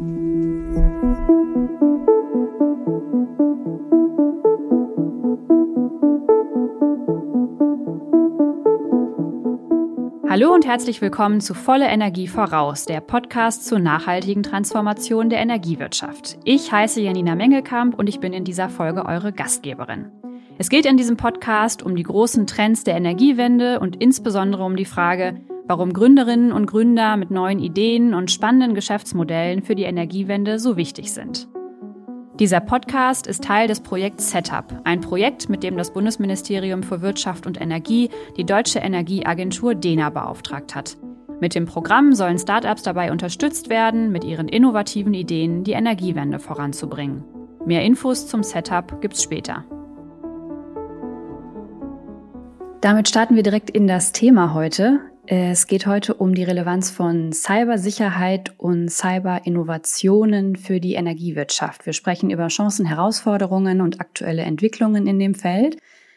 Hallo und herzlich willkommen zu Volle Energie voraus, der Podcast zur nachhaltigen Transformation der Energiewirtschaft. Ich heiße Janina Mengelkamp und ich bin in dieser Folge eure Gastgeberin. Es geht in diesem Podcast um die großen Trends der Energiewende und insbesondere um die Frage, warum Gründerinnen und Gründer mit neuen Ideen und spannenden Geschäftsmodellen für die Energiewende so wichtig sind. Dieser Podcast ist Teil des Projekts Setup, ein Projekt, mit dem das Bundesministerium für Wirtschaft und Energie die deutsche Energieagentur DENA beauftragt hat. Mit dem Programm sollen Startups dabei unterstützt werden, mit ihren innovativen Ideen die Energiewende voranzubringen. Mehr Infos zum Setup gibt's später. Damit starten wir direkt in das Thema heute. Es geht heute um die Relevanz von Cybersicherheit und Cyberinnovationen für die Energiewirtschaft. Wir sprechen über Chancen, Herausforderungen und aktuelle Entwicklungen in dem Feld.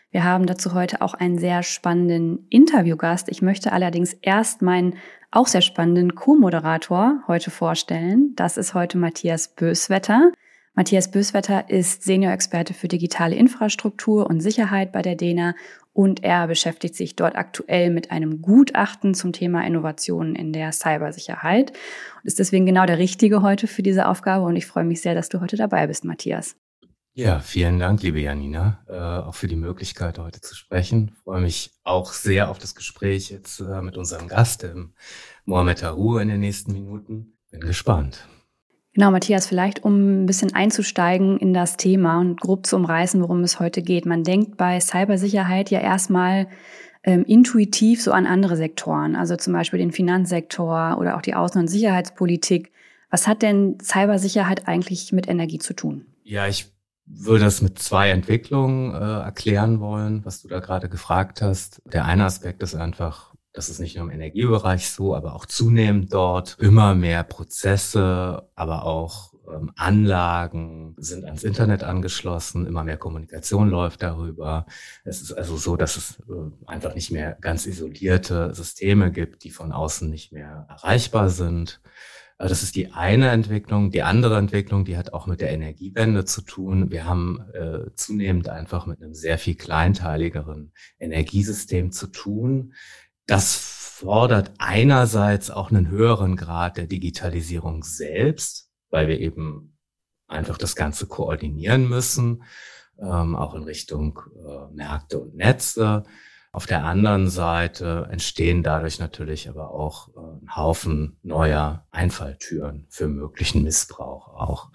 Wir haben dazu heute auch einen sehr spannenden Interviewgast. Ich möchte allerdings erst meinen auch sehr spannenden Co-Moderator heute vorstellen. Das ist heute Matthias Böswetter. Matthias Böswetter ist Senior-Experte für digitale Infrastruktur und Sicherheit bei der DENA und er beschäftigt sich dort aktuell mit einem Gutachten zum Thema Innovationen in der Cybersicherheit und ist deswegen genau der Richtige heute für diese Aufgabe und ich freue mich sehr, dass du heute dabei bist, Matthias. Ja, vielen Dank, liebe Janina, äh, auch für die Möglichkeit, heute zu sprechen. Ich freue mich auch sehr auf das Gespräch jetzt äh, mit unserem Gast, dem Mohamed Harour, in den nächsten Minuten. Bin gespannt. Genau, Matthias, vielleicht um ein bisschen einzusteigen in das Thema und grob zu umreißen, worum es heute geht. Man denkt bei Cybersicherheit ja erstmal ähm, intuitiv so an andere Sektoren, also zum Beispiel den Finanzsektor oder auch die Außen- und Sicherheitspolitik. Was hat denn Cybersicherheit eigentlich mit Energie zu tun? Ja, ich würde das mit zwei Entwicklungen äh, erklären wollen, was du da gerade gefragt hast. Der eine Aspekt ist einfach das ist nicht nur im Energiebereich so, aber auch zunehmend dort. Immer mehr Prozesse, aber auch ähm, Anlagen sind ans Internet angeschlossen, immer mehr Kommunikation läuft darüber. Es ist also so, dass es äh, einfach nicht mehr ganz isolierte Systeme gibt, die von außen nicht mehr erreichbar sind. Also das ist die eine Entwicklung. Die andere Entwicklung, die hat auch mit der Energiewende zu tun. Wir haben äh, zunehmend einfach mit einem sehr viel kleinteiligeren Energiesystem zu tun. Das fordert einerseits auch einen höheren Grad der Digitalisierung selbst, weil wir eben einfach das Ganze koordinieren müssen, ähm, auch in Richtung äh, Märkte und Netze. Auf der anderen Seite entstehen dadurch natürlich aber auch äh, ein Haufen neuer Einfalltüren für möglichen Missbrauch auch.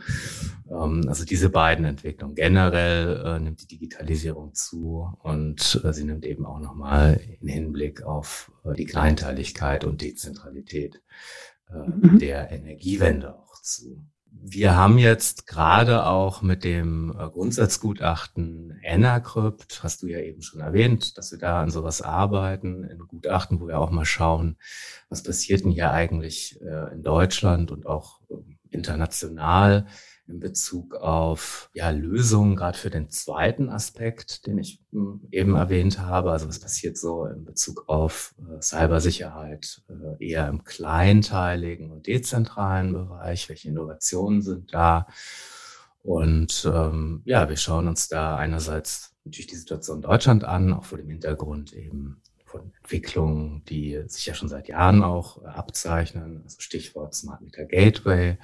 Ähm, also diese beiden Entwicklungen. Generell äh, nimmt die Digitalisierung zu und äh, sie nimmt eben auch nochmal in Hinblick auf die Kleinteiligkeit und Dezentralität mhm. der Energiewende auch zu. Wir haben jetzt gerade auch mit dem äh, Grundsatzgutachten Enercrypt, hast du ja eben schon erwähnt, dass wir da an sowas arbeiten, in Gutachten, wo wir auch mal schauen, was passiert denn hier eigentlich äh, in Deutschland und auch ähm, international in Bezug auf ja, Lösungen, gerade für den zweiten Aspekt, den ich hm, eben erwähnt habe. Also was passiert so in Bezug auf äh, Cybersicherheit äh, eher im kleinteiligen und dezentralen Bereich? Welche Innovationen sind da? Und ähm, ja, wir schauen uns da einerseits natürlich die Situation in Deutschland an, auch vor dem Hintergrund eben von Entwicklungen, die sich ja schon seit Jahren auch äh, abzeichnen. Also Stichwort Smart Meter Gateway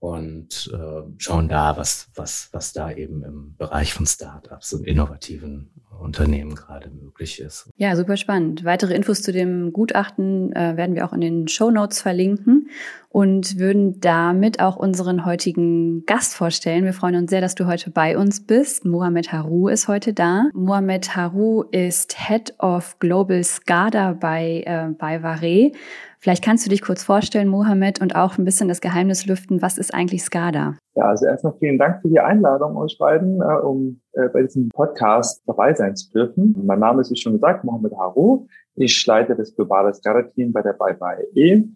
und äh, schauen da, was, was, was da eben im Bereich von Startups und innovativen Unternehmen gerade möglich ist. Ja, super spannend. Weitere Infos zu dem Gutachten äh, werden wir auch in den Show Notes verlinken und würden damit auch unseren heutigen Gast vorstellen. Wir freuen uns sehr, dass du heute bei uns bist. Mohamed Haru ist heute da. Mohamed Haru ist Head of Global SCADA bei, äh, bei Vare Vielleicht kannst du dich kurz vorstellen, Mohammed, und auch ein bisschen das Geheimnis lüften. Was ist eigentlich SCADA? Ja, also erstmal vielen Dank für die Einladung euch beiden, äh, um äh, bei diesem Podcast dabei sein zu dürfen. Mein Name ist, wie schon gesagt, Mohammed Haru. Ich leite das globale SCADA-Team bei der BayBye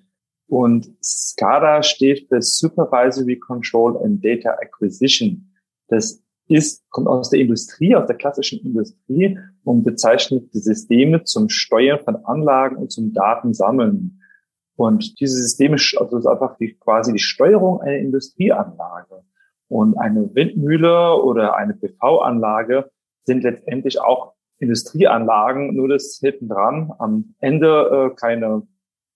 und SCADA steht für Supervisory Control and Data Acquisition. Das ist, kommt aus der Industrie, aus der klassischen Industrie und bezeichnet die Systeme zum Steuern von Anlagen und zum Datensammeln. Und diese Systeme, also ist einfach die, quasi die Steuerung einer Industrieanlage. Und eine Windmühle oder eine PV-Anlage sind letztendlich auch Industrieanlagen, nur das hinten dran am Ende äh, keine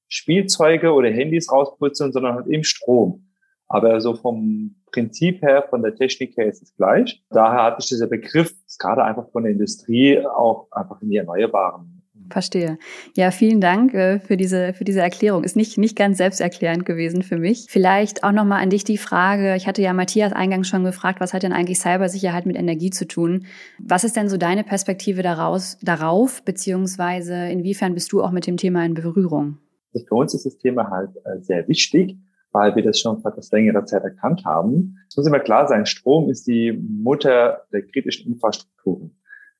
Spielzeuge oder Handys rausputzen, sondern halt eben Strom. Aber so vom Prinzip her, von der Technik her ist es gleich. Daher hatte ich dieser Begriff, gerade einfach von der Industrie, auch einfach in die Erneuerbaren Verstehe. Ja, vielen Dank äh, für diese für diese Erklärung. Ist nicht nicht ganz selbsterklärend gewesen für mich. Vielleicht auch noch mal an dich die Frage. Ich hatte ja Matthias eingangs schon gefragt, was hat denn eigentlich Cybersicherheit mit Energie zu tun? Was ist denn so deine Perspektive daraus darauf beziehungsweise inwiefern bist du auch mit dem Thema in Berührung? Für uns ist das Thema halt äh, sehr wichtig, weil wir das schon vor etwas längerer Zeit erkannt haben. Es muss immer klar sein, Strom ist die Mutter der kritischen Infrastrukturen.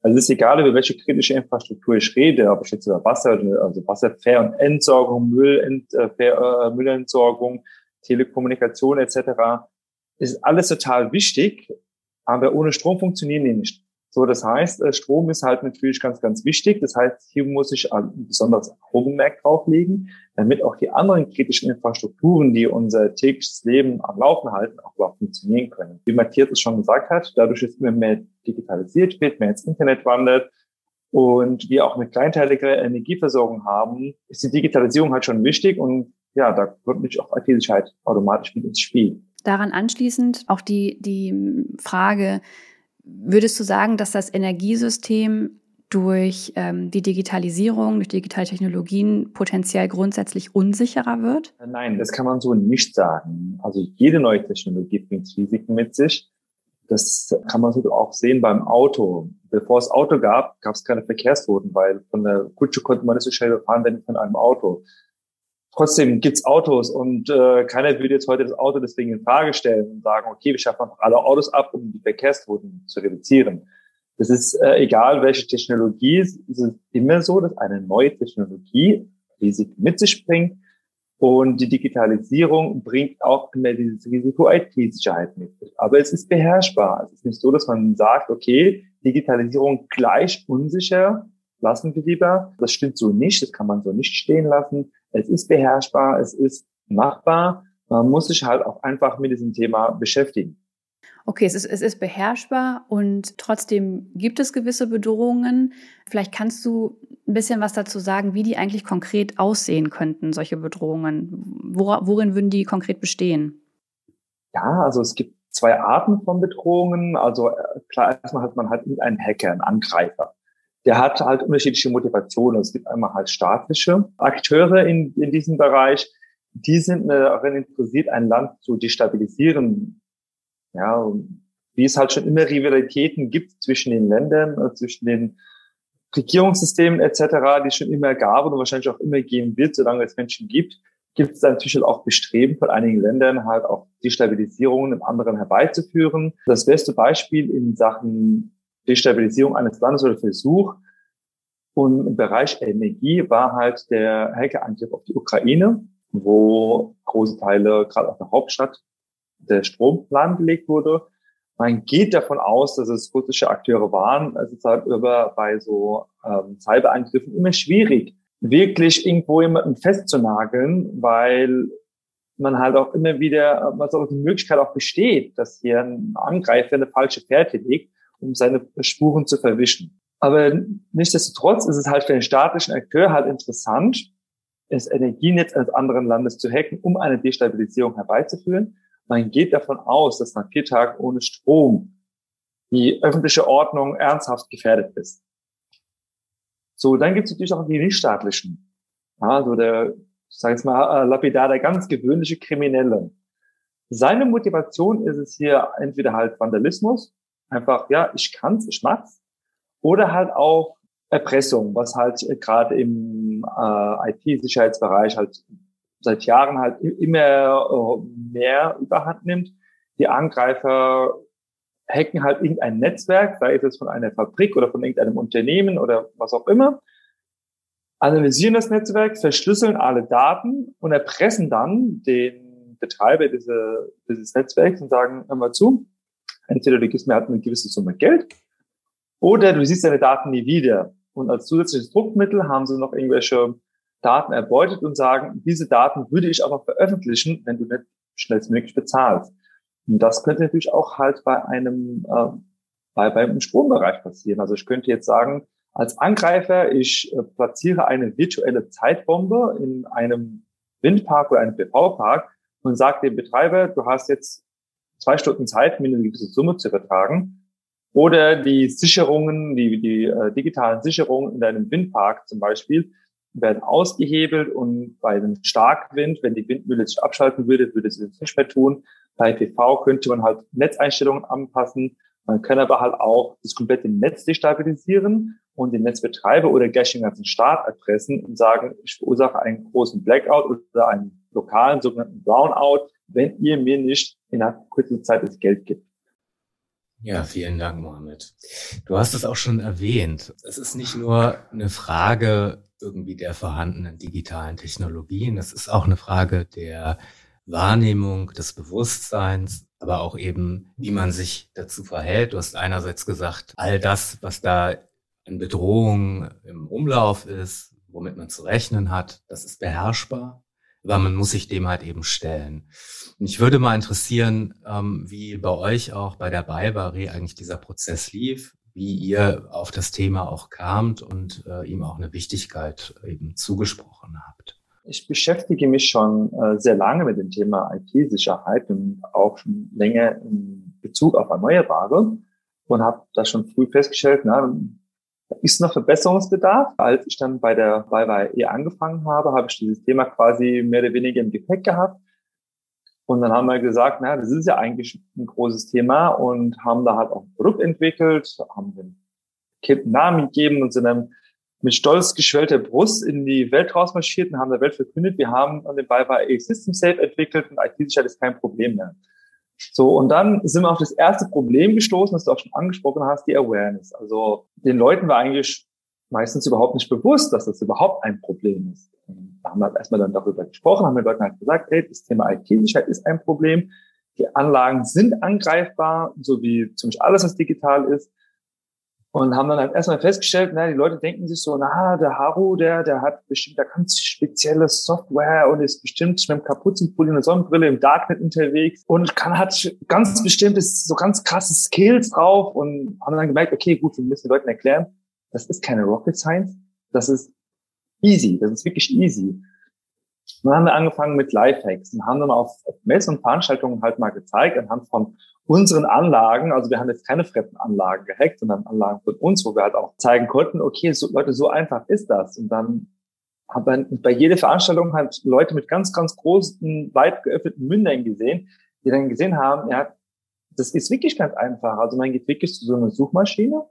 Also es ist egal, über welche kritische Infrastruktur ich rede, ob ich jetzt über Wasser, also Wasserfair- und Entsorgung, Müllent, äh, Müllentsorgung, Telekommunikation etc. ist alles total wichtig, aber ohne Strom funktionieren die nicht. So, das heißt, äh, Strom ist halt natürlich ganz, ganz wichtig. Das heißt, hier muss ich ein besonderes Augenmerk drauflegen, damit auch die anderen kritischen Infrastrukturen, die unser tägliches Leben am Laufen halten, auch überhaupt funktionieren können. Wie Matthias es schon gesagt hat, dadurch ist immer mehr digitalisiert wird, mehr ins Internet wandert und wir auch eine kleinteilige Energieversorgung haben, ist die Digitalisierung halt schon wichtig und ja, da kommt natürlich auch IT-Sicherheit automatisch mit ins Spiel. Daran anschließend auch die, die Frage, Würdest du sagen, dass das Energiesystem durch ähm, die Digitalisierung, durch digitale Technologien potenziell grundsätzlich unsicherer wird? Nein, das kann man so nicht sagen. Also jede neue Technologie bringt Risiken mit sich. Das kann man so auch sehen beim Auto. Bevor es Auto gab, gab es keine Verkehrstoten, weil von der Kutsche konnte man nicht so schnell fahren, wenn von einem Auto. Trotzdem gibt's Autos und äh, keiner würde jetzt heute das Auto deswegen in Frage stellen und sagen, okay, wir schaffen einfach alle Autos ab, um die Verkehrsquoten zu reduzieren. Das ist äh, egal, welche Technologie, es ist immer so, dass eine neue Technologie Risiken mit sich bringt und die Digitalisierung bringt auch immer dieses Risiko IT-Sicherheit mit. Aber es ist beherrschbar. Es ist nicht so, dass man sagt, okay, Digitalisierung gleich unsicher, lassen wir lieber. Das stimmt so nicht, das kann man so nicht stehen lassen. Es ist beherrschbar, es ist machbar. Man muss sich halt auch einfach mit diesem Thema beschäftigen. Okay, es ist, es ist beherrschbar und trotzdem gibt es gewisse Bedrohungen. Vielleicht kannst du ein bisschen was dazu sagen, wie die eigentlich konkret aussehen könnten, solche Bedrohungen. Wor worin würden die konkret bestehen? Ja, also es gibt zwei Arten von Bedrohungen. Also äh, klar, erstmal hat man halt einen Hacker, einen Angreifer der hat halt unterschiedliche Motivationen. Es gibt einmal halt staatliche Akteure in, in diesem Bereich, die sind daran interessiert, ein Land zu destabilisieren. Ja, wie es halt schon immer Rivalitäten gibt zwischen den Ländern, äh, zwischen den Regierungssystemen etc., die es schon immer gab und wahrscheinlich auch immer geben wird, solange es Menschen gibt, gibt es natürlich auch Bestreben von einigen Ländern halt auch Destabilisierungen im anderen herbeizuführen. Das beste Beispiel in Sachen Destabilisierung eines Landes oder Versuch. Und im Bereich Energie war halt der Hackerangriff auf die Ukraine, wo große Teile, gerade auf der Hauptstadt, der Strom lahmgelegt wurde. Man geht davon aus, dass es russische Akteure waren. Es ist halt über bei so ähm, Cyberangriffen immer schwierig, wirklich irgendwo jemanden festzunageln, weil man halt auch immer wieder, was auch die Möglichkeit auch besteht, dass hier ein Angreifer eine falsche Fährte legt um seine Spuren zu verwischen. Aber nichtsdestotrotz ist es halt für den staatlichen Akteur halt interessant, das Energienetz eines anderen Landes zu hacken, um eine Destabilisierung herbeizuführen. Man geht davon aus, dass nach vier Tagen ohne Strom die öffentliche Ordnung ernsthaft gefährdet ist. So, dann gibt es natürlich auch die nichtstaatlichen. Also der, ich sage jetzt mal, äh, lapidar, der ganz gewöhnliche Kriminelle. Seine Motivation ist es hier entweder halt Vandalismus, einfach, ja, ich kann's, ich mach's. Oder halt auch Erpressung, was halt gerade im äh, IT-Sicherheitsbereich halt seit Jahren halt immer äh, mehr Überhand nimmt. Die Angreifer hacken halt irgendein Netzwerk, sei es von einer Fabrik oder von irgendeinem Unternehmen oder was auch immer, analysieren das Netzwerk, verschlüsseln alle Daten und erpressen dann den Betreiber diese, dieses Netzwerks und sagen, hör mal zu, Entweder du gibst mir halt eine gewisse Summe Geld oder du siehst deine Daten nie wieder. Und als zusätzliches Druckmittel haben sie noch irgendwelche Daten erbeutet und sagen, diese Daten würde ich aber veröffentlichen, wenn du nicht schnellstmöglich bezahlst. Und das könnte natürlich auch halt bei einem, äh, bei, beim Strombereich passieren. Also ich könnte jetzt sagen, als Angreifer, ich äh, platziere eine virtuelle Zeitbombe in einem Windpark oder einem PV-Park und sage dem Betreiber, du hast jetzt zwei Stunden Zeit, mir eine gewisse Summe zu übertragen. Oder die Sicherungen, die, die äh, digitalen Sicherungen in deinem Windpark zum Beispiel, werden ausgehebelt und bei einem Starkwind, wenn die Windmühle sich abschalten würde, würde sie das nicht mehr tun. Bei PV könnte man halt Netzeinstellungen anpassen. Man kann aber halt auch das komplette Netz destabilisieren und den Netzbetreiber oder gleich den ganzen Staat erpressen und sagen, ich verursache einen großen Blackout oder einen lokalen sogenannten Brownout, wenn ihr mir nicht innerhalb kurzer Zeit das Geld gibt. Ja, vielen Dank, Mohammed. Du hast es auch schon erwähnt. Es ist nicht nur eine Frage irgendwie der vorhandenen digitalen Technologien. Es ist auch eine Frage der Wahrnehmung, des Bewusstseins, aber auch eben, wie man sich dazu verhält. Du hast einerseits gesagt, all das, was da an Bedrohung im Umlauf ist, womit man zu rechnen hat, das ist beherrschbar, aber man muss sich dem halt eben stellen. Mich würde mal interessieren, ähm, wie bei euch auch bei der Baibari eigentlich dieser Prozess lief, wie ihr auf das Thema auch kamt und äh, ihm auch eine Wichtigkeit eben zugesprochen habt. Ich beschäftige mich schon äh, sehr lange mit dem Thema IT-Sicherheit und auch schon länger in Bezug auf Erneuerbare und habe da schon früh festgestellt, na, ist noch Verbesserungsbedarf. Als ich dann bei der bei E angefangen habe, habe ich dieses Thema quasi mehr oder weniger im Gepäck gehabt. Und dann haben wir gesagt, na, das ist ja eigentlich ein großes Thema und haben da halt auch ein Produkt entwickelt, haben den Kind einen Namen gegeben und sind dann mit stolz geschwellter Brust in die Welt rausmarschiert und haben der Welt verkündet, wir haben an dem BayWa System Safe entwickelt und IT-Sicherheit ist kein Problem mehr. So, und dann sind wir auf das erste Problem gestoßen, das du auch schon angesprochen hast, die Awareness. Also den Leuten war eigentlich meistens überhaupt nicht bewusst, dass das überhaupt ein Problem ist. Da haben wir halt erstmal dann darüber gesprochen, haben den Leuten halt gesagt, hey, das Thema IT-Sicherheit ist ein Problem. Die Anlagen sind angreifbar, so wie ziemlich alles, was digital ist und haben dann halt erstmal festgestellt, na, die Leute denken sich so, na, der Haru, der, der hat bestimmt, der ganz spezielle Software und ist bestimmt mit einem Kapuzenpulli und einer Sonnenbrille im Darknet unterwegs und kann, hat ganz bestimmtes, so ganz krasse Skills drauf und haben dann gemerkt, okay, gut, wir müssen den Leuten erklären, das ist keine Rocket Science, das ist easy, das ist wirklich easy. Und dann haben wir angefangen mit Lifehacks und haben dann auf, auf Messen und Veranstaltungen halt mal gezeigt, anhand von unseren Anlagen, also wir haben jetzt keine fremden Anlagen gehackt, sondern Anlagen von uns, wo wir halt auch zeigen konnten, okay, so, Leute, so einfach ist das. Und dann haben bei jeder Veranstaltung halt Leute mit ganz, ganz großen, weit geöffneten Mündern gesehen, die dann gesehen haben, ja, das ist wirklich ganz einfach. Also man geht wirklich zu so einer Suchmaschine.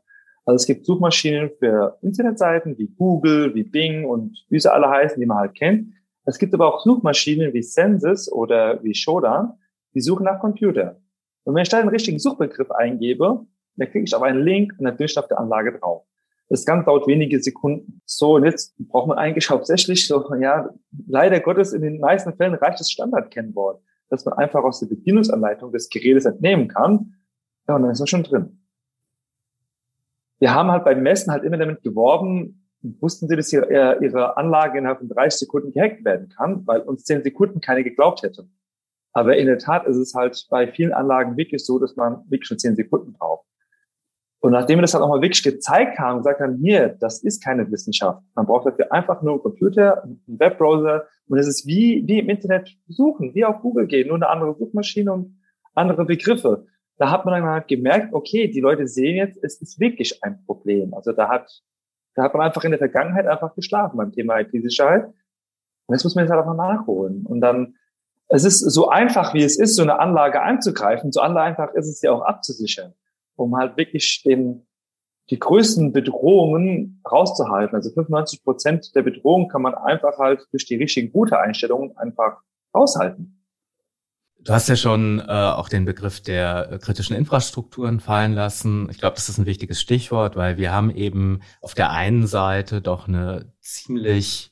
Also es gibt Suchmaschinen für Internetseiten wie Google, wie Bing und wie sie alle heißen, die man halt kennt. Es gibt aber auch Suchmaschinen wie Census oder wie Shodan, die suchen nach Computer. Und wenn ich da den richtigen Suchbegriff eingebe, dann klicke ich auf einen Link und dann bin ich auf der Anlage drauf. Das Ganze dauert wenige Sekunden. So, und jetzt braucht man eigentlich hauptsächlich so, ja, leider Gottes, in den meisten Fällen reicht das Standardkennwort, dass man einfach aus der Bedienungsanleitung des Gerätes entnehmen kann. Ja, und dann ist man schon drin. Wir haben halt beim Messen halt immer damit geworben, wussten Sie, dass ihre, ihre Anlage innerhalb von 30 Sekunden gehackt werden kann, weil uns 10 Sekunden keine geglaubt hätte. Aber in der Tat ist es halt bei vielen Anlagen wirklich so, dass man wirklich schon zehn Sekunden braucht. Und nachdem wir das halt auch mal wirklich gezeigt haben, gesagt haben, hier, das ist keine Wissenschaft. Man braucht dafür einfach nur einen Computer, einen Webbrowser und es ist wie, wie im Internet suchen, wie auf Google gehen, nur eine andere Suchmaschine und andere Begriffe. Da hat man dann halt gemerkt, okay, die Leute sehen jetzt, es ist wirklich ein Problem. Also da hat, da hat man einfach in der Vergangenheit einfach geschlafen beim Thema IT-Sicherheit. Und jetzt muss man jetzt halt einfach nachholen. Und dann es ist so einfach, wie es ist, so eine Anlage anzugreifen, so einfach ist es ja auch abzusichern, um halt wirklich den, die größten Bedrohungen rauszuhalten. Also 95 Prozent der Bedrohungen kann man einfach halt durch die richtigen gute Einstellungen einfach raushalten. Du hast ja schon äh, auch den Begriff der äh, kritischen Infrastrukturen fallen lassen. Ich glaube, das ist ein wichtiges Stichwort, weil wir haben eben auf der einen Seite doch eine ziemlich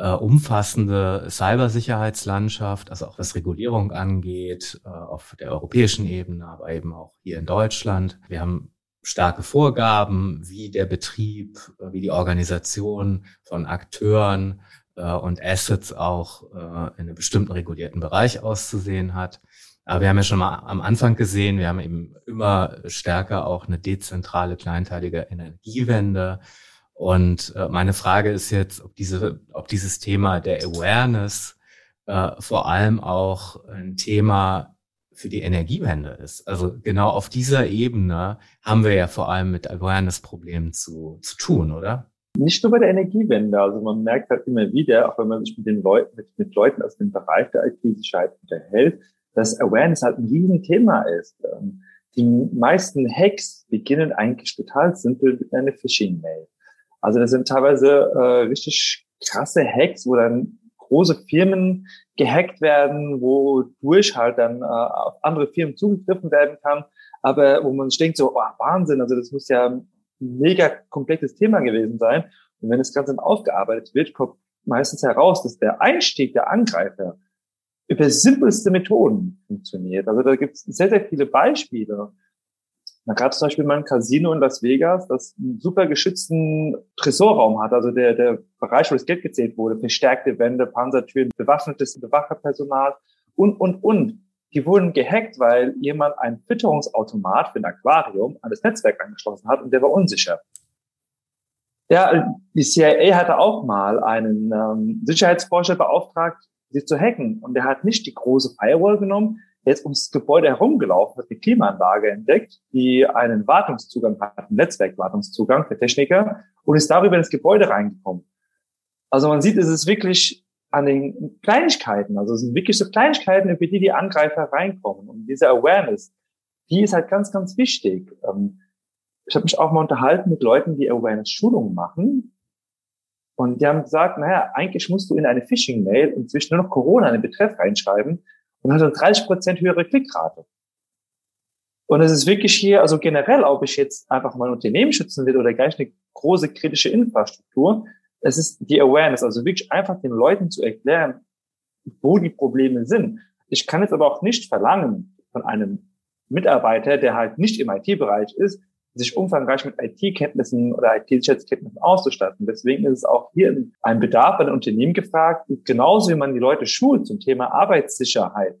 äh, umfassende Cybersicherheitslandschaft, also auch was Regulierung angeht, äh, auf der europäischen Ebene, aber eben auch hier in Deutschland. Wir haben starke Vorgaben, wie der Betrieb, äh, wie die Organisation von Akteuren äh, und Assets auch äh, in einem bestimmten regulierten Bereich auszusehen hat. Aber wir haben ja schon mal am Anfang gesehen, wir haben eben immer stärker auch eine dezentrale, kleinteilige Energiewende. Und äh, meine Frage ist jetzt, ob diese, ob dieses Thema der Awareness äh, vor allem auch ein Thema für die Energiewende ist. Also genau auf dieser Ebene haben wir ja vor allem mit Awareness-Problemen zu, zu tun, oder? Nicht nur bei der Energiewende. Also man merkt halt immer wieder, auch wenn man sich mit den Leuten, mit, mit Leuten aus dem Bereich der IT-Sicherheit unterhält, dass Awareness halt ein Riesenthema ist. Ähm, die meisten Hacks beginnen eigentlich total simpel mit einer Phishing-Mail. Also das sind teilweise äh, richtig krasse Hacks, wo dann große Firmen gehackt werden, wo durch halt dann äh, auf andere Firmen zugegriffen werden kann, aber wo man sich denkt so, oh, Wahnsinn, also das muss ja ein mega komplexes Thema gewesen sein. Und wenn das Ganze dann aufgearbeitet wird, kommt meistens heraus, dass der Einstieg der Angreifer über simpelste Methoden funktioniert. Also da gibt es sehr, sehr viele Beispiele. Da gab es zum Beispiel mal ein Casino in Las Vegas, das einen super geschützten Tresorraum hat, also der, der Bereich, wo das Geld gezählt wurde, verstärkte Wände, Panzertüren, bewaffnetes Bewacherpersonal und, und, und. Die wurden gehackt, weil jemand ein Fütterungsautomat für ein Aquarium an das Netzwerk angeschlossen hat und der war unsicher. Ja, die CIA hatte auch mal einen ähm, Sicherheitsforscher beauftragt, sie zu hacken. Und er hat nicht die große Firewall genommen, er ist ums Gebäude herumgelaufen, hat eine Klimaanlage entdeckt, die einen Wartungszugang hat, einen Netzwerkwartungszugang für Techniker und ist darüber ins Gebäude reingekommen. Also man sieht, es ist wirklich an den Kleinigkeiten, also es sind wirklich so Kleinigkeiten, über die die Angreifer reinkommen. Und diese Awareness, die ist halt ganz, ganz wichtig. Ähm, ich habe mich auch mal unterhalten mit Leuten, die Awareness-Schulungen machen. Und die haben gesagt, naja, eigentlich musst du in eine Phishing-Mail inzwischen nur noch Corona in den Betreff reinschreiben und hat eine 30 Prozent höhere Klickrate. Und es ist wirklich hier, also generell, ob ich jetzt einfach mal ein Unternehmen schützen will oder gleich eine große kritische Infrastruktur, es ist die Awareness, also wirklich einfach den Leuten zu erklären, wo die Probleme sind. Ich kann jetzt aber auch nicht verlangen von einem Mitarbeiter, der halt nicht im IT-Bereich ist, sich umfangreich mit IT-Kenntnissen oder IT-Sicherheitskenntnissen auszustatten. Deswegen ist es auch hier ein Bedarf den Unternehmen gefragt, genauso wie man die Leute schult zum Thema Arbeitssicherheit,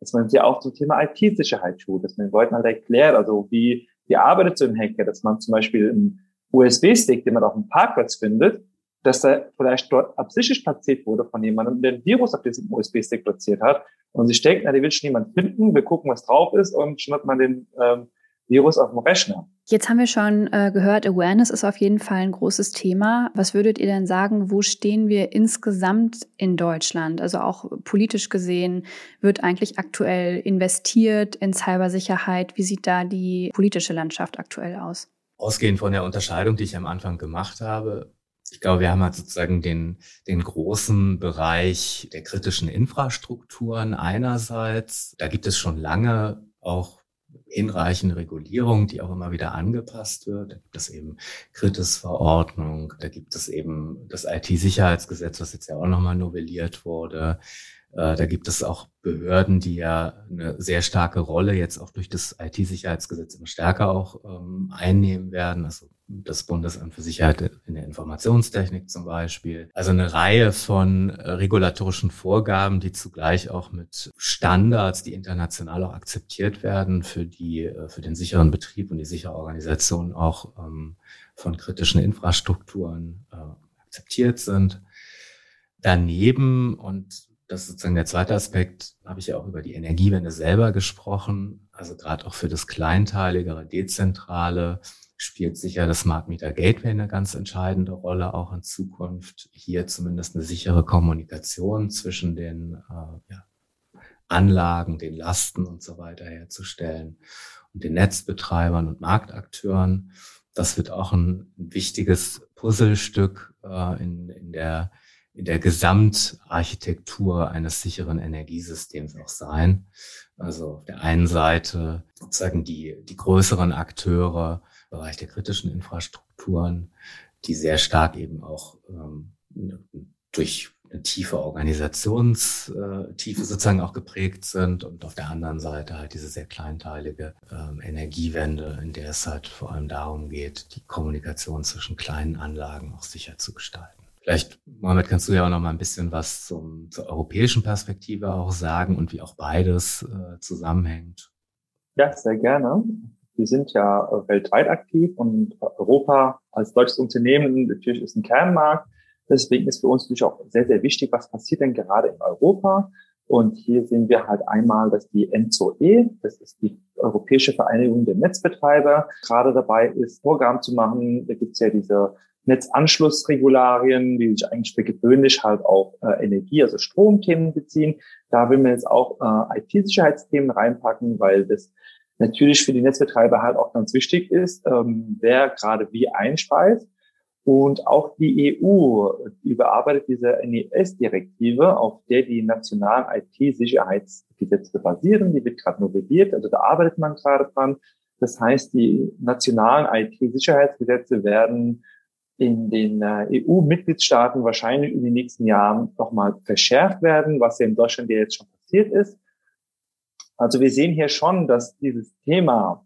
dass man sie auch zum Thema IT-Sicherheit schult, dass man den Leuten halt erklärt, also wie, wie arbeitet so ein Hacker, dass man zum Beispiel einen USB-Stick, den man auf dem Parkplatz findet, dass da vielleicht dort absichtlich platziert wurde von jemandem, der ein Virus auf diesem USB-Stick platziert hat und sich denkt, na, die will schon niemand finden, wir gucken, was drauf ist und schon hat man den ähm, Virus auf dem Rechner. Jetzt haben wir schon äh, gehört, Awareness ist auf jeden Fall ein großes Thema. Was würdet ihr denn sagen, wo stehen wir insgesamt in Deutschland? Also auch politisch gesehen, wird eigentlich aktuell investiert in Cybersicherheit? Wie sieht da die politische Landschaft aktuell aus? Ausgehend von der Unterscheidung, die ich am Anfang gemacht habe, ich glaube, wir haben halt sozusagen den, den großen Bereich der kritischen Infrastrukturen einerseits. Da gibt es schon lange auch hinreichende Regulierung, die auch immer wieder angepasst wird. Da gibt es eben Kritis-Verordnung, da gibt es eben das IT-Sicherheitsgesetz, was jetzt ja auch nochmal novelliert wurde. Äh, da gibt es auch Behörden, die ja eine sehr starke Rolle jetzt auch durch das IT-Sicherheitsgesetz immer stärker auch ähm, einnehmen werden. Also das Bundesamt für Sicherheit in der Informationstechnik zum Beispiel. Also eine Reihe von äh, regulatorischen Vorgaben, die zugleich auch mit Standards, die international auch akzeptiert werden, für die, äh, für den sicheren Betrieb und die sichere Organisation auch ähm, von kritischen Infrastrukturen äh, akzeptiert sind. Daneben, und das ist sozusagen der zweite Aspekt, habe ich ja auch über die Energiewende selber gesprochen, also gerade auch für das kleinteiligere, dezentrale, spielt sicher das Smart Meter Gateway eine ganz entscheidende Rolle, auch in Zukunft. Hier zumindest eine sichere Kommunikation zwischen den äh, ja, Anlagen, den Lasten und so weiter herzustellen und den Netzbetreibern und Marktakteuren. Das wird auch ein, ein wichtiges Puzzlestück äh, in, in der in der Gesamtarchitektur eines sicheren Energiesystems auch sein. Also auf der einen Seite sozusagen die, die größeren Akteure Bereich der kritischen Infrastrukturen, die sehr stark eben auch ähm, durch eine tiefe Organisationstiefe äh, sozusagen auch geprägt sind und auf der anderen Seite halt diese sehr kleinteilige ähm, Energiewende, in der es halt vor allem darum geht, die Kommunikation zwischen kleinen Anlagen auch sicher zu gestalten. Vielleicht, Mohammed, kannst du ja auch noch mal ein bisschen was zum, zur europäischen Perspektive auch sagen und wie auch beides äh, zusammenhängt. Ja, sehr gerne. Wir sind ja weltweit aktiv und Europa als deutsches Unternehmen natürlich ist ein Kernmarkt. Deswegen ist für uns natürlich auch sehr, sehr wichtig, was passiert denn gerade in Europa. Und hier sehen wir halt einmal, dass die ENZOE, das ist die Europäische Vereinigung der Netzbetreiber, gerade dabei ist, Vorgaben zu machen. Da gibt es ja diese Netzanschlussregularien, die sich eigentlich für gewöhnlich halt auf äh, Energie, also Stromthemen beziehen. Da will man jetzt auch äh, IT-Sicherheitsthemen reinpacken, weil das natürlich für die Netzbetreiber halt auch ganz wichtig ist, ähm, wer gerade wie einspeist. Und auch die EU überarbeitet diese NES-Direktive, auf der die nationalen IT-Sicherheitsgesetze basieren. Die wird gerade novelliert, also da arbeitet man gerade dran. Das heißt, die nationalen IT-Sicherheitsgesetze werden in den äh, EU-Mitgliedstaaten wahrscheinlich in den nächsten Jahren nochmal verschärft werden, was ja in Deutschland ja jetzt schon passiert ist. Also wir sehen hier schon, dass dieses Thema,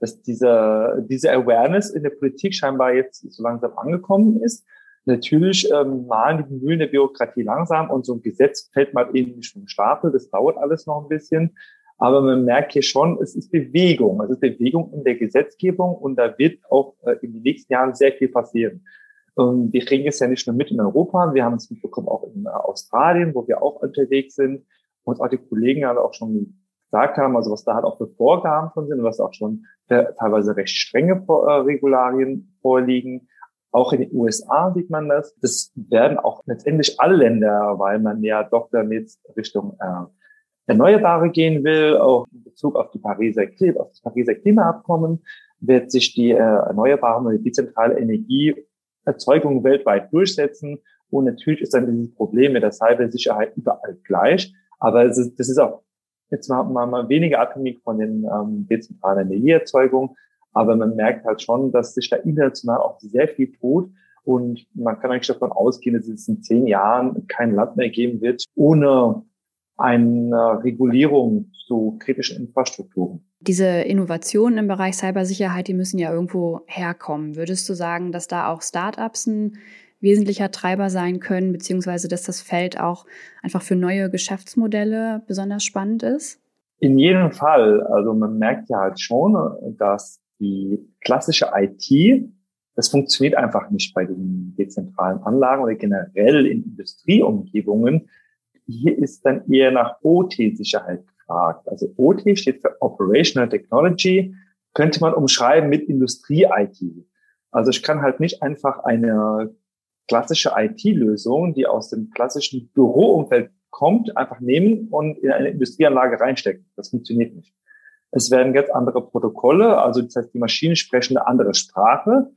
dass diese, diese Awareness in der Politik scheinbar jetzt so langsam angekommen ist. Natürlich ähm, malen die Mühlen der Bürokratie langsam und so ein Gesetz fällt mal eben nicht vom Stapel. Das dauert alles noch ein bisschen. Aber man merkt hier schon, es ist Bewegung. Es ist Bewegung in der Gesetzgebung und da wird auch äh, in den nächsten Jahren sehr viel passieren. Und wir kriegen es ja nicht nur mit in Europa, wir haben es mitbekommen auch in äh, Australien, wo wir auch unterwegs sind und auch die Kollegen haben auch schon gesagt haben, also was da halt auch für Vorgaben von sind was auch schon teilweise recht strenge äh, Regularien vorliegen. Auch in den USA sieht man das. Das werden auch letztendlich alle Länder, weil man ja doch damit Richtung äh, Erneuerbare gehen will, auch in Bezug auf die Pariser, auf das Pariser Klimaabkommen, wird sich die äh, erneuerbare und die dezentrale Energieerzeugung weltweit durchsetzen. Und natürlich ist dann dieses Problem mit der Cybersicherheit überall gleich. Aber es ist, das ist auch jetzt mal, mal, mal weniger abhängig von den ähm, dezentralen Energieerzeugung. Aber man merkt halt schon, dass sich da international auch sehr viel tut. Und man kann eigentlich davon ausgehen, dass es in zehn Jahren kein Land mehr geben wird, ohne eine Regulierung zu kritischen Infrastrukturen. Diese Innovationen im Bereich Cybersicherheit, die müssen ja irgendwo herkommen. Würdest du sagen, dass da auch Startups ein wesentlicher Treiber sein können, beziehungsweise dass das Feld auch einfach für neue Geschäftsmodelle besonders spannend ist? In jedem Fall. Also man merkt ja halt schon, dass die klassische IT, das funktioniert einfach nicht bei den dezentralen Anlagen oder generell in Industrieumgebungen hier ist dann eher nach OT-Sicherheit gefragt. Also OT steht für Operational Technology, könnte man umschreiben mit Industrie-IT. Also ich kann halt nicht einfach eine klassische IT-Lösung, die aus dem klassischen Büroumfeld kommt, einfach nehmen und in eine Industrieanlage reinstecken. Das funktioniert nicht. Es werden ganz andere Protokolle, also das heißt, die Maschinen sprechen eine andere Sprache.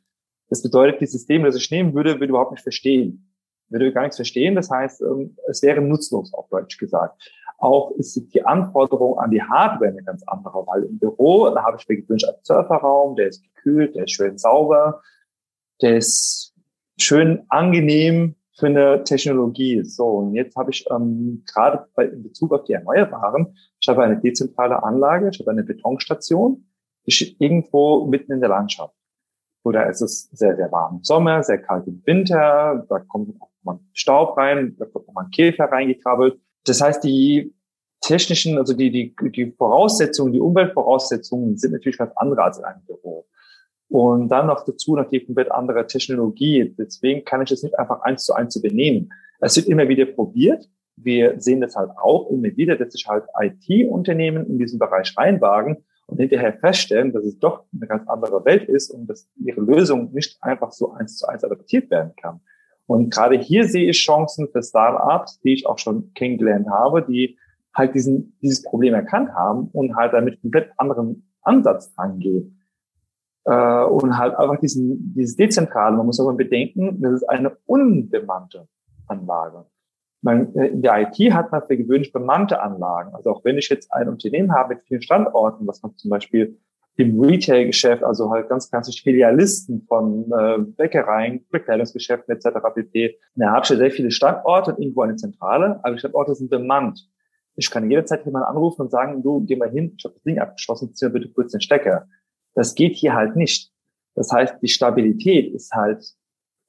Das bedeutet, die Systeme, das ich nehmen würde, würde überhaupt nicht verstehen würde gar nichts verstehen. Das heißt, ähm, es wäre nutzlos, auf Deutsch gesagt. Auch ist die Anforderung an die Hardware eine ganz andere, weil im Büro, da habe ich mir gewünscht, einen Surferraum, der ist gekühlt, der ist schön sauber, der ist schön angenehm für eine Technologie. So, und jetzt habe ich ähm, gerade bei, in Bezug auf die Erneuerbaren, ich habe eine dezentrale Anlage, ich habe eine Betonstation, ich irgendwo mitten in der Landschaft. Oder es ist sehr, sehr warm im Sommer, sehr kalt im Winter, da kommt auch mal Staub rein, da kommt mal ein Käfer reingekrabbelt. Das heißt, die technischen, also die, die, die Voraussetzungen, die Umweltvoraussetzungen sind natürlich ganz andere als in einem Büro. Und dann noch dazu natürlich komplett andere Technologie. Deswegen kann ich es nicht einfach eins zu eins übernehmen. Es wird immer wieder probiert. Wir sehen das halt auch immer wieder, dass sich halt IT-Unternehmen in diesen Bereich reinwagen und hinterher feststellen, dass es doch eine ganz andere Welt ist und dass ihre Lösung nicht einfach so eins zu eins adaptiert werden kann. Und gerade hier sehe ich Chancen für Startups, die ich auch schon kennengelernt habe, die halt diesen, dieses Problem erkannt haben und halt damit komplett anderen Ansatz rangehen. Äh, und halt einfach diesen, dieses Dezentrale, man muss aber bedenken, das ist eine unbemannte Anlage. Man, äh, in der IT hat man für gewöhnlich bemannte Anlagen. Also auch wenn ich jetzt ein Unternehmen habe mit vielen Standorten, was man zum Beispiel im Retail-Geschäft, also halt ganz klassisch Filialisten von äh, Bäckereien, Bekleidungsgeschäften etc. pp. Da habe ich ja sehr viele Standorte und irgendwo eine Zentrale, aber die Standorte sind bemannt. Ich kann jederzeit jemanden anrufen und sagen, du, geh mal hin, ich habe das Ding abgeschlossen, zieh mir bitte kurz den Stecker. Das geht hier halt nicht. Das heißt, die Stabilität ist halt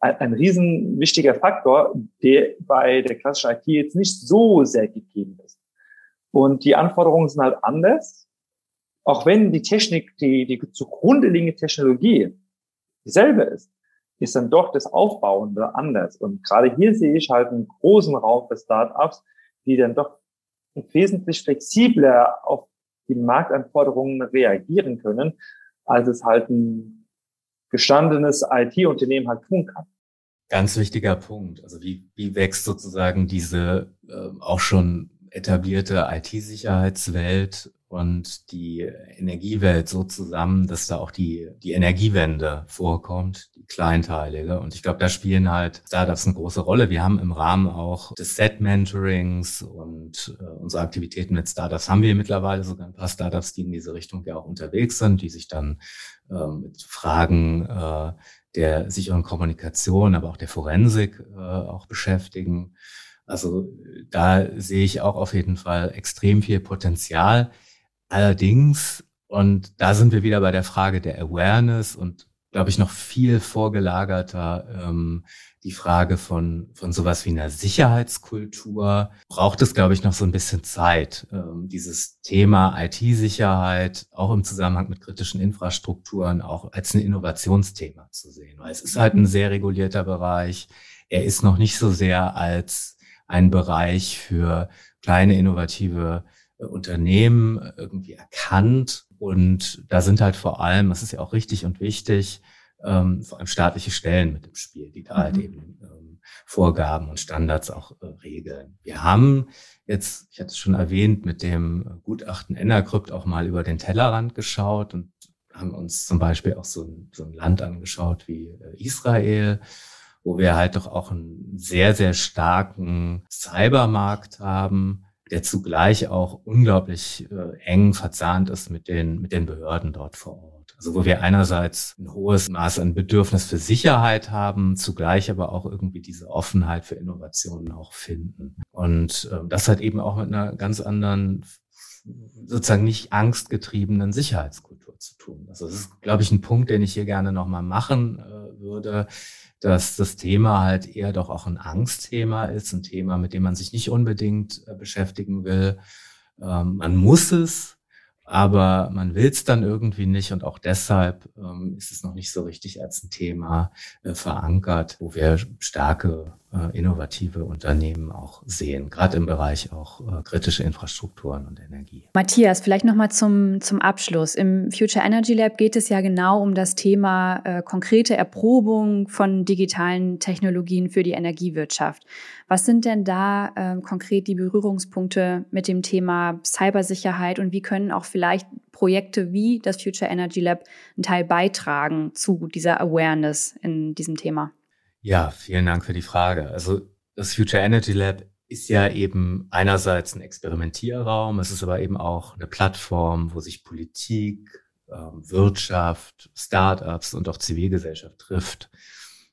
ein, ein riesen wichtiger Faktor, der bei der klassischen IT jetzt nicht so sehr gegeben ist. Und die Anforderungen sind halt anders. Auch wenn die Technik, die, die zugrunde liegende Technologie dieselbe ist, ist dann doch das Aufbauende anders. Und gerade hier sehe ich halt einen großen Raum für Startups, die dann doch wesentlich flexibler auf die Marktanforderungen reagieren können, als es halt ein gestandenes IT-Unternehmen halt tun kann. Ganz wichtiger Punkt. Also wie, wie wächst sozusagen diese äh, auch schon etablierte IT-Sicherheitswelt und die Energiewelt so zusammen, dass da auch die, die Energiewende vorkommt, die kleinteilige. Und ich glaube, da spielen halt Startups eine große Rolle. Wir haben im Rahmen auch des Set-Mentorings und äh, unsere Aktivitäten mit Startups haben wir mittlerweile sogar ein paar Startups, die in diese Richtung ja auch unterwegs sind, die sich dann äh, mit Fragen äh, der sicheren Kommunikation, aber auch der Forensik äh, auch beschäftigen. Also da sehe ich auch auf jeden Fall extrem viel Potenzial. Allerdings, und da sind wir wieder bei der Frage der Awareness und glaube ich noch viel vorgelagerter ähm, die Frage von, von sowas wie einer Sicherheitskultur. Braucht es, glaube ich, noch so ein bisschen Zeit, ähm, dieses Thema IT-Sicherheit auch im Zusammenhang mit kritischen Infrastrukturen auch als ein Innovationsthema zu sehen. Weil es ist halt ein sehr regulierter Bereich. Er ist noch nicht so sehr als ein Bereich für kleine innovative äh, Unternehmen äh, irgendwie erkannt. Und da sind halt vor allem, das ist ja auch richtig und wichtig, ähm, vor allem staatliche Stellen mit im Spiel, die da halt mhm. halt eben ähm, Vorgaben und Standards auch äh, regeln. Wir haben jetzt, ich hatte es schon erwähnt, mit dem Gutachten Enercrypt auch mal über den Tellerrand geschaut und haben uns zum Beispiel auch so ein, so ein Land angeschaut wie äh, Israel, wo wir halt doch auch einen sehr, sehr starken Cybermarkt haben, der zugleich auch unglaublich äh, eng verzahnt ist mit den, mit den Behörden dort vor Ort. Also wo wir einerseits ein hohes Maß an Bedürfnis für Sicherheit haben, zugleich aber auch irgendwie diese Offenheit für Innovationen auch finden. Und äh, das hat eben auch mit einer ganz anderen sozusagen nicht angstgetriebenen Sicherheitskultur zu tun. Also das ist, glaube ich, ein Punkt, den ich hier gerne nochmal machen äh, würde dass das Thema halt eher doch auch ein Angstthema ist, ein Thema, mit dem man sich nicht unbedingt äh, beschäftigen will. Ähm, man muss es, aber man will es dann irgendwie nicht und auch deshalb ähm, ist es noch nicht so richtig als ein Thema äh, verankert, wo wir starke innovative Unternehmen auch sehen, gerade im Bereich auch äh, kritische Infrastrukturen und Energie. Matthias, vielleicht nochmal zum, zum Abschluss. Im Future Energy Lab geht es ja genau um das Thema äh, konkrete Erprobung von digitalen Technologien für die Energiewirtschaft. Was sind denn da äh, konkret die Berührungspunkte mit dem Thema Cybersicherheit und wie können auch vielleicht Projekte wie das Future Energy Lab einen Teil beitragen zu dieser Awareness in diesem Thema? Ja, vielen Dank für die Frage. Also das Future Energy Lab ist ja eben einerseits ein Experimentierraum, es ist aber eben auch eine Plattform, wo sich Politik, ähm, Wirtschaft, Startups und auch Zivilgesellschaft trifft.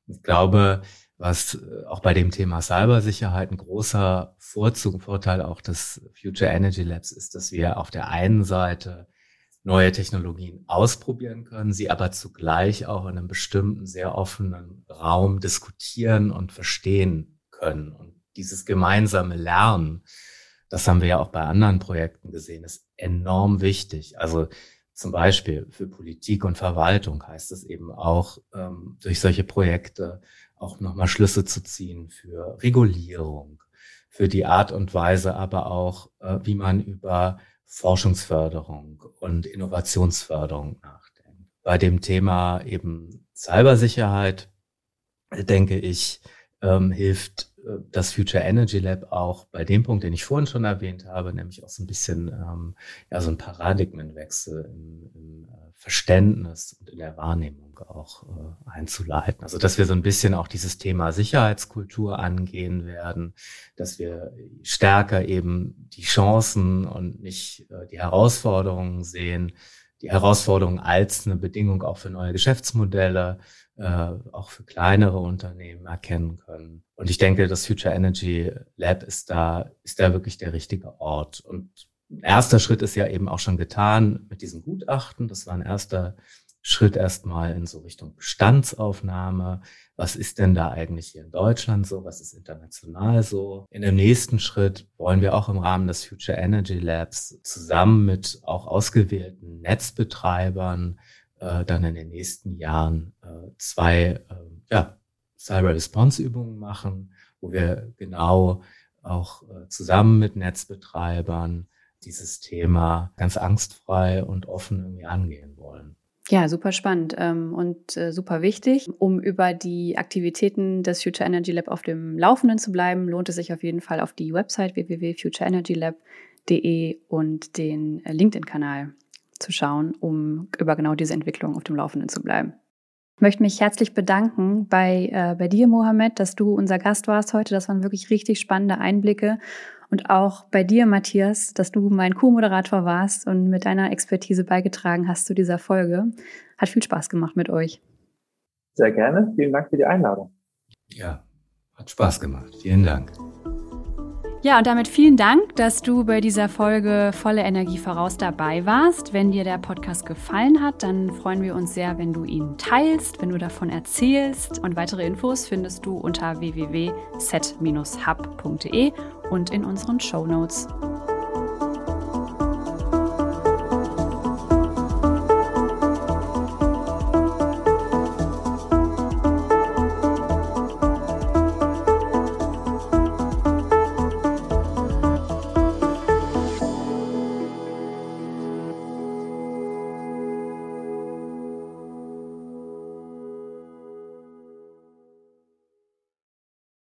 Ich glaube, was äh, auch bei dem Thema Cybersicherheit ein großer Vorzug, Vorteil auch des Future Energy Labs ist, dass wir auf der einen Seite neue Technologien ausprobieren können, sie aber zugleich auch in einem bestimmten, sehr offenen Raum diskutieren und verstehen können. Und dieses gemeinsame Lernen, das haben wir ja auch bei anderen Projekten gesehen, ist enorm wichtig. Also zum Beispiel für Politik und Verwaltung heißt es eben auch, ähm, durch solche Projekte auch nochmal Schlüsse zu ziehen für Regulierung, für die Art und Weise aber auch, äh, wie man über Forschungsförderung und Innovationsförderung nachdenkt. Bei dem Thema eben Cybersicherheit, denke ich, ähm, hilft das Future Energy Lab auch bei dem Punkt, den ich vorhin schon erwähnt habe, nämlich auch so ein bisschen ähm, ja so ein Paradigmenwechsel im, im äh, Verständnis und in der Wahrnehmung auch äh, einzuleiten. Also dass wir so ein bisschen auch dieses Thema Sicherheitskultur angehen werden, dass wir stärker eben die Chancen und nicht äh, die Herausforderungen sehen, die Herausforderungen als eine Bedingung auch für neue Geschäftsmodelle, äh, auch für kleinere Unternehmen erkennen können. Und ich denke, das Future Energy Lab ist da, ist da wirklich der richtige Ort. Und erster Schritt ist ja eben auch schon getan mit diesem Gutachten. Das war ein erster Schritt erstmal in so Richtung Bestandsaufnahme. Was ist denn da eigentlich hier in Deutschland so? Was ist international so? In dem nächsten Schritt wollen wir auch im Rahmen des Future Energy Labs zusammen mit auch ausgewählten Netzbetreibern äh, dann in den nächsten Jahren äh, zwei äh, ja, Cyber Response Übungen machen, wo wir genau auch äh, zusammen mit Netzbetreibern dieses Thema ganz angstfrei und offen irgendwie angehen wollen. Ja, super spannend ähm, und äh, super wichtig. Um über die Aktivitäten des Future Energy Lab auf dem Laufenden zu bleiben, lohnt es sich auf jeden Fall auf die Website www.futureenergylab.de und den äh, LinkedIn-Kanal zu schauen, um über genau diese Entwicklung auf dem Laufenden zu bleiben. Ich möchte mich herzlich bedanken bei, äh, bei dir, Mohammed, dass du unser Gast warst heute. Das waren wirklich richtig spannende Einblicke. Und auch bei dir, Matthias, dass du mein Co-Moderator warst und mit deiner Expertise beigetragen hast zu dieser Folge. Hat viel Spaß gemacht mit euch. Sehr gerne. Vielen Dank für die Einladung. Ja, hat Spaß gemacht. Vielen Dank. Ja, und damit vielen Dank, dass du bei dieser Folge Volle Energie voraus dabei warst. Wenn dir der Podcast gefallen hat, dann freuen wir uns sehr, wenn du ihn teilst, wenn du davon erzählst. Und weitere Infos findest du unter www.set-hub.de und in unseren Show Notes.